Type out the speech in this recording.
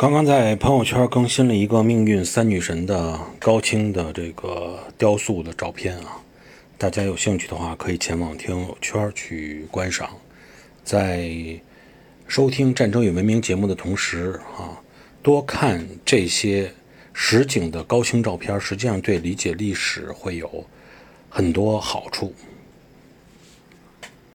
刚刚在朋友圈更新了一个命运三女神的高清的这个雕塑的照片啊，大家有兴趣的话可以前往听友圈去观赏，在收听战争与文明节目的同时啊，多看这些实景的高清照片，实际上对理解历史会有很多好处。